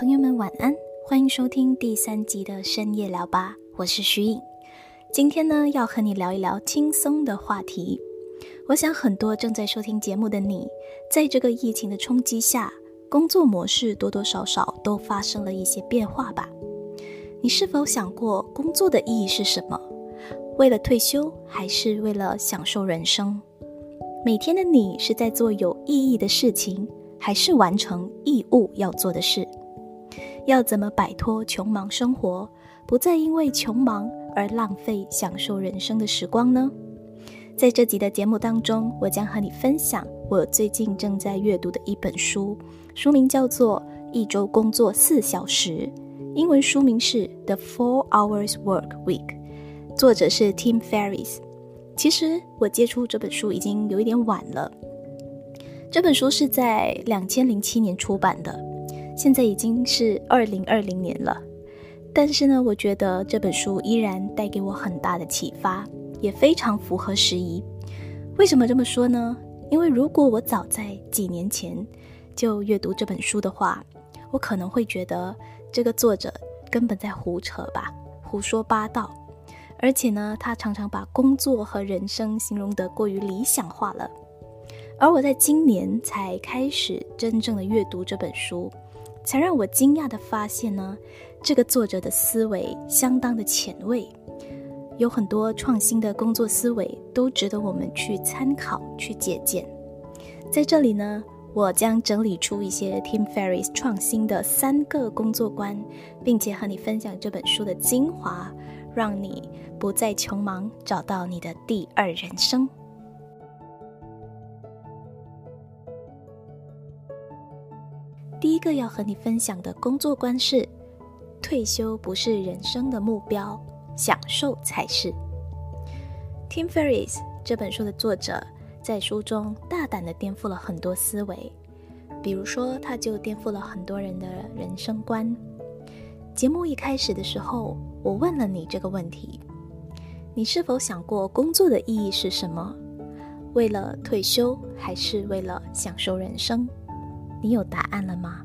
朋友们晚安，欢迎收听第三集的深夜聊吧，我是徐颖。今天呢，要和你聊一聊轻松的话题。我想很多正在收听节目的你，在这个疫情的冲击下，工作模式多多少少都发生了一些变化吧？你是否想过工作的意义是什么？为了退休，还是为了享受人生？每天的你是在做有意义的事情，还是完成义务要做的事？要怎么摆脱穷忙生活，不再因为穷忙而浪费享受人生的时光呢？在这集的节目当中，我将和你分享我最近正在阅读的一本书，书名叫做《一周工作四小时》，英文书名是《The Four Hours Work Week》，作者是 Tim Ferris。其实我接触这本书已经有一点晚了，这本书是在两千零七年出版的。现在已经是二零二零年了，但是呢，我觉得这本书依然带给我很大的启发，也非常符合时宜。为什么这么说呢？因为如果我早在几年前就阅读这本书的话，我可能会觉得这个作者根本在胡扯吧，胡说八道。而且呢，他常常把工作和人生形容得过于理想化了。而我在今年才开始真正的阅读这本书。才让我惊讶地发现呢，这个作者的思维相当的前卫，有很多创新的工作思维都值得我们去参考、去借鉴。在这里呢，我将整理出一些 Tim Ferriss 创新的三个工作观，并且和你分享这本书的精华，让你不再穷忙，找到你的第二人生。个要和你分享的工作观是：退休不是人生的目标，享受才是。Tim Ferriss 这本书的作者在书中大胆地颠覆了很多思维，比如说，他就颠覆了很多人的人生观。节目一开始的时候，我问了你这个问题：你是否想过工作的意义是什么？为了退休，还是为了享受人生？你有答案了吗？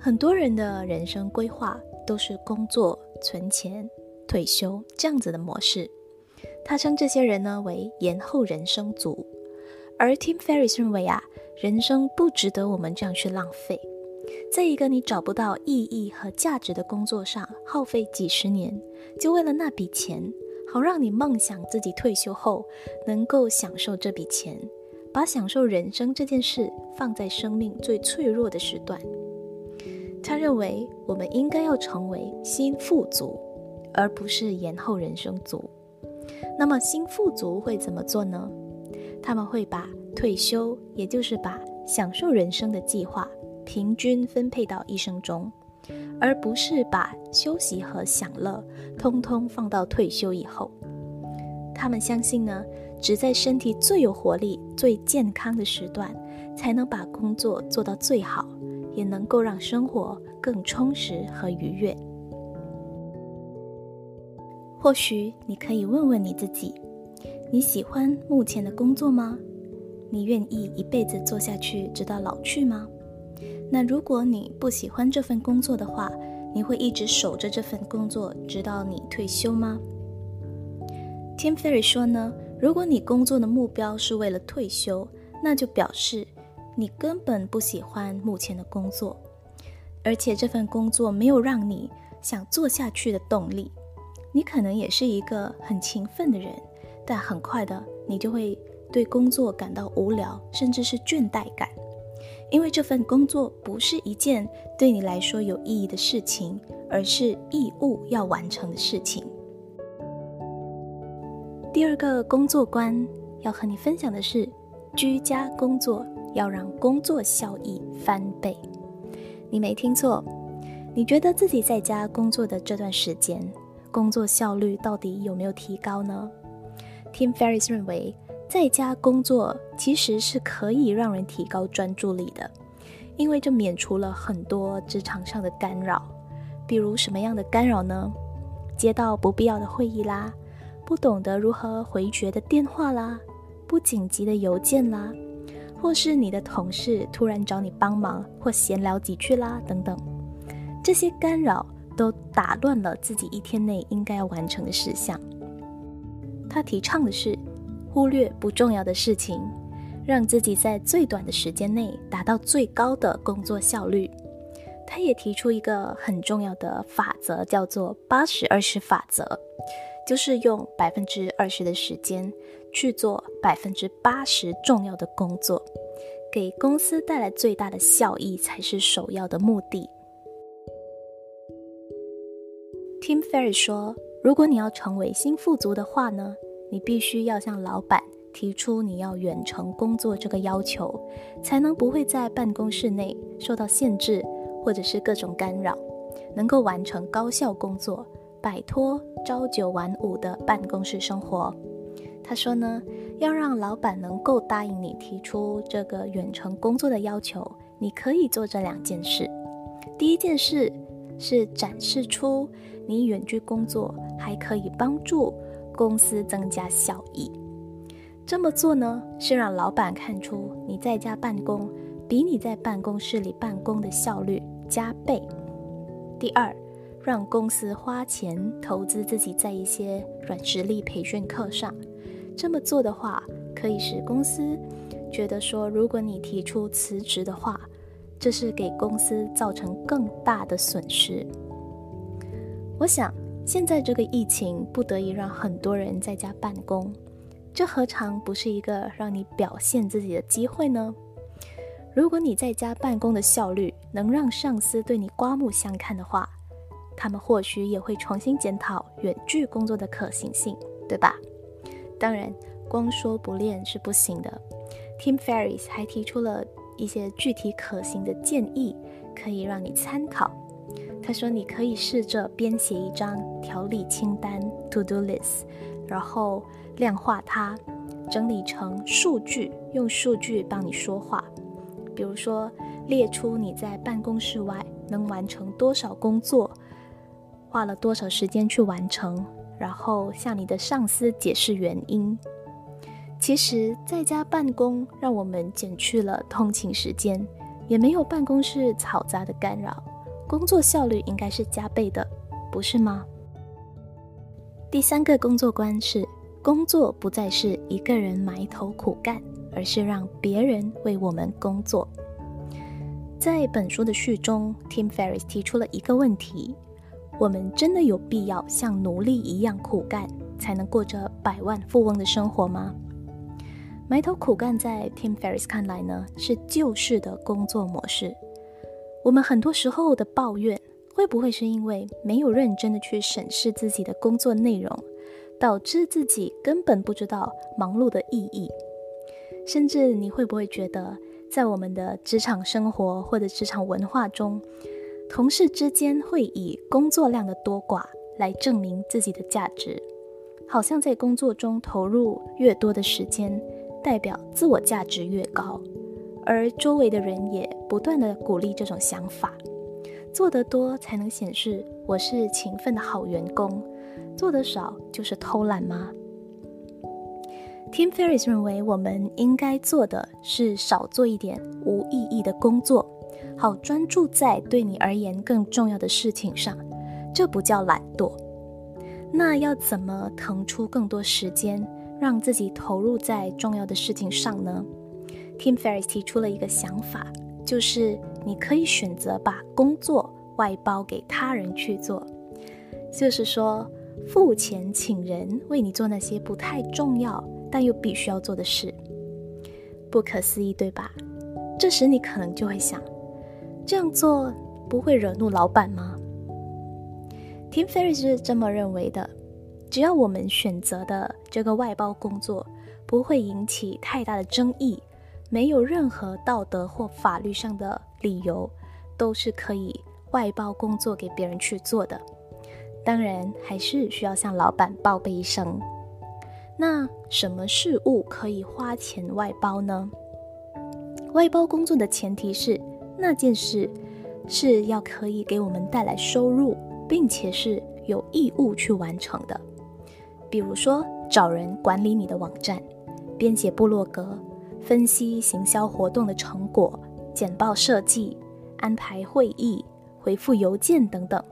很多人的人生规划都是工作、存钱、退休这样子的模式。他称这些人呢为延后人生族。而 Tim Ferriss 认为啊，人生不值得我们这样去浪费，在一个你找不到意义和价值的工作上耗费几十年，就为了那笔钱，好让你梦想自己退休后能够享受这笔钱。把享受人生这件事放在生命最脆弱的时段。他认为我们应该要成为新富足，而不是延后人生族。那么新富足会怎么做呢？他们会把退休，也就是把享受人生的计划平均分配到一生中，而不是把休息和享乐通通放到退休以后。他们相信呢。只在身体最有活力、最健康的时段，才能把工作做到最好，也能够让生活更充实和愉悦。或许你可以问问你自己：你喜欢目前的工作吗？你愿意一辈子做下去，直到老去吗？那如果你不喜欢这份工作的话，你会一直守着这份工作，直到你退休吗？Tim Ferry 说呢。如果你工作的目标是为了退休，那就表示你根本不喜欢目前的工作，而且这份工作没有让你想做下去的动力。你可能也是一个很勤奋的人，但很快的你就会对工作感到无聊，甚至是倦怠感，因为这份工作不是一件对你来说有意义的事情，而是义务要完成的事情。第二个工作观要和你分享的是，居家工作要让工作效益翻倍。你没听错，你觉得自己在家工作的这段时间，工作效率到底有没有提高呢？Tim Ferriss 认为，在家工作其实是可以让人提高专注力的，因为这免除了很多职场上的干扰。比如什么样的干扰呢？接到不必要的会议啦。不懂得如何回绝的电话啦，不紧急的邮件啦，或是你的同事突然找你帮忙或闲聊几句啦等等，这些干扰都打乱了自己一天内应该完成的事项。他提倡的是忽略不重要的事情，让自己在最短的时间内达到最高的工作效率。他也提出一个很重要的法则，叫做“八十二十法则”，就是用百分之二十的时间去做百分之八十重要的工作，给公司带来最大的效益才是首要的目的。Tim Ferriss 说：“如果你要成为新富足的话呢，你必须要向老板提出你要远程工作这个要求，才能不会在办公室内受到限制。”或者是各种干扰，能够完成高效工作，摆脱朝九晚五的办公室生活。他说呢，要让老板能够答应你提出这个远程工作的要求，你可以做这两件事。第一件事是展示出你远距工作还可以帮助公司增加效益。这么做呢，是让老板看出你在家办公。比你在办公室里办公的效率加倍。第二，让公司花钱投资自己在一些软实力培训课上。这么做的话，可以使公司觉得说，如果你提出辞职的话，这是给公司造成更大的损失。我想，现在这个疫情不得已让很多人在家办公，这何尝不是一个让你表现自己的机会呢？如果你在家办公的效率能让上司对你刮目相看的话，他们或许也会重新检讨远距工作的可行性，对吧？当然，光说不练是不行的。Tim Ferriss 还提出了一些具体可行的建议，可以让你参考。他说，你可以试着编写一张条理清单 （to do list），然后量化它，整理成数据，用数据帮你说话。比如说，列出你在办公室外能完成多少工作，花了多少时间去完成，然后向你的上司解释原因。其实，在家办公让我们减去了通勤时间，也没有办公室嘈杂的干扰，工作效率应该是加倍的，不是吗？第三个工作观是：工作不再是一个人埋头苦干。而是让别人为我们工作。在本书的序中，Tim Ferriss 提出了一个问题：我们真的有必要像奴隶一样苦干，才能过着百万富翁的生活吗？埋头苦干，在 Tim Ferriss 看来呢，是旧式的工作模式。我们很多时候的抱怨，会不会是因为没有认真的去审视自己的工作内容，导致自己根本不知道忙碌的意义？甚至你会不会觉得，在我们的职场生活或者职场文化中，同事之间会以工作量的多寡来证明自己的价值，好像在工作中投入越多的时间，代表自我价值越高，而周围的人也不断的鼓励这种想法，做得多才能显示我是勤奋的好员工，做得少就是偷懒吗？Tim Ferriss 认为，我们应该做的是少做一点无意义的工作，好专注在对你而言更重要的事情上。这不叫懒惰。那要怎么腾出更多时间，让自己投入在重要的事情上呢？Tim Ferriss 提出了一个想法，就是你可以选择把工作外包给他人去做，就是说付钱请人为你做那些不太重要。但又必须要做的事，不可思议，对吧？这时你可能就会想，这样做不会惹怒老板吗？Tim Ferris 是这么认为的：只要我们选择的这个外包工作不会引起太大的争议，没有任何道德或法律上的理由，都是可以外包工作给别人去做的。当然，还是需要向老板报备一声。那什么事物可以花钱外包呢？外包工作的前提是那件事是要可以给我们带来收入，并且是有义务去完成的。比如说，找人管理你的网站，编写部落格，分析行销活动的成果、简报设计、安排会议、回复邮件等等。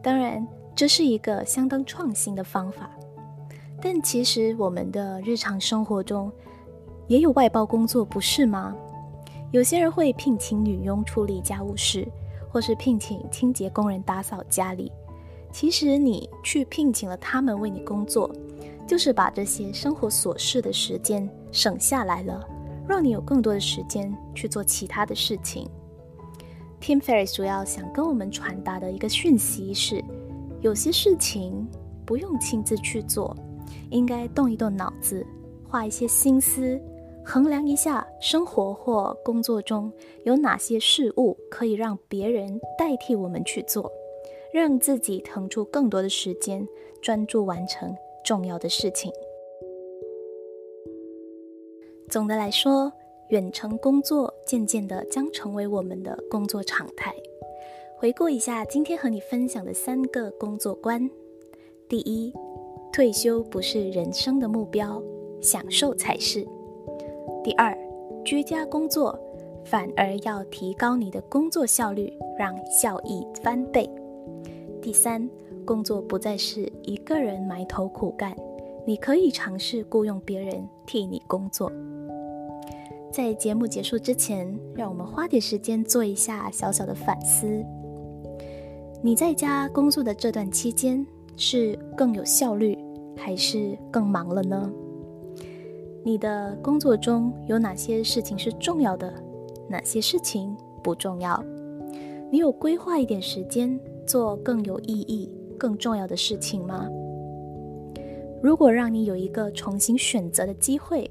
当然，这是一个相当创新的方法，但其实我们的日常生活中也有外包工作，不是吗？有些人会聘请女佣处理家务事，或是聘请清洁工人打扫家里。其实你去聘请了他们为你工作，就是把这些生活琐事的时间省下来了，让你有更多的时间去做其他的事情。Tim Ferriss 主要想跟我们传达的一个讯息是：有些事情不用亲自去做，应该动一动脑子，花一些心思，衡量一下生活或工作中有哪些事物可以让别人代替我们去做。让自己腾出更多的时间，专注完成重要的事情。总的来说，远程工作渐渐的将成为我们的工作常态。回顾一下今天和你分享的三个工作观：第一，退休不是人生的目标，享受才是；第二，居家工作反而要提高你的工作效率，让效益翻倍。第三，工作不再是一个人埋头苦干，你可以尝试雇佣别人替你工作。在节目结束之前，让我们花点时间做一下小小的反思。你在家工作的这段期间，是更有效率，还是更忙了呢？你的工作中有哪些事情是重要的，哪些事情不重要？你有规划一点时间？做更有意义、更重要的事情吗？如果让你有一个重新选择的机会，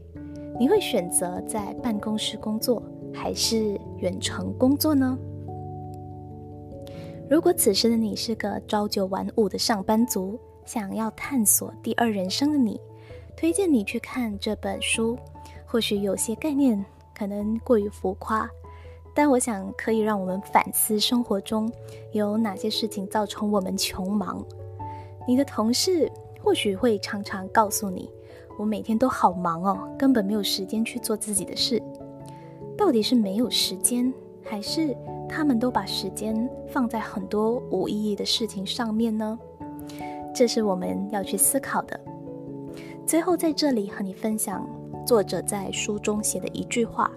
你会选择在办公室工作还是远程工作呢？如果此时的你是个朝九晚五的上班族，想要探索第二人生的你，推荐你去看这本书。或许有些概念可能过于浮夸。但我想可以让我们反思生活中有哪些事情造成我们穷忙。你的同事或许会常常告诉你：“我每天都好忙哦，根本没有时间去做自己的事。”到底是没有时间，还是他们都把时间放在很多无意义的事情上面呢？这是我们要去思考的。最后，在这里和你分享作者在书中写的一句话。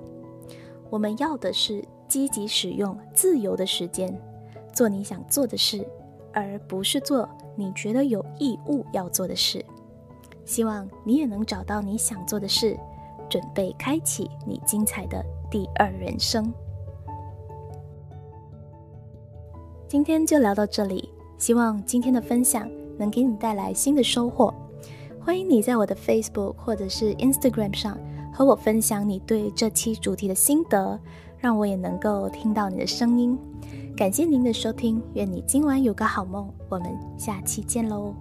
我们要的是积极使用自由的时间，做你想做的事，而不是做你觉得有义务要做的事。希望你也能找到你想做的事，准备开启你精彩的第二人生。今天就聊到这里，希望今天的分享能给你带来新的收获。欢迎你在我的 Facebook 或者是 Instagram 上。和我分享你对这期主题的心得，让我也能够听到你的声音。感谢您的收听，愿你今晚有个好梦。我们下期见喽。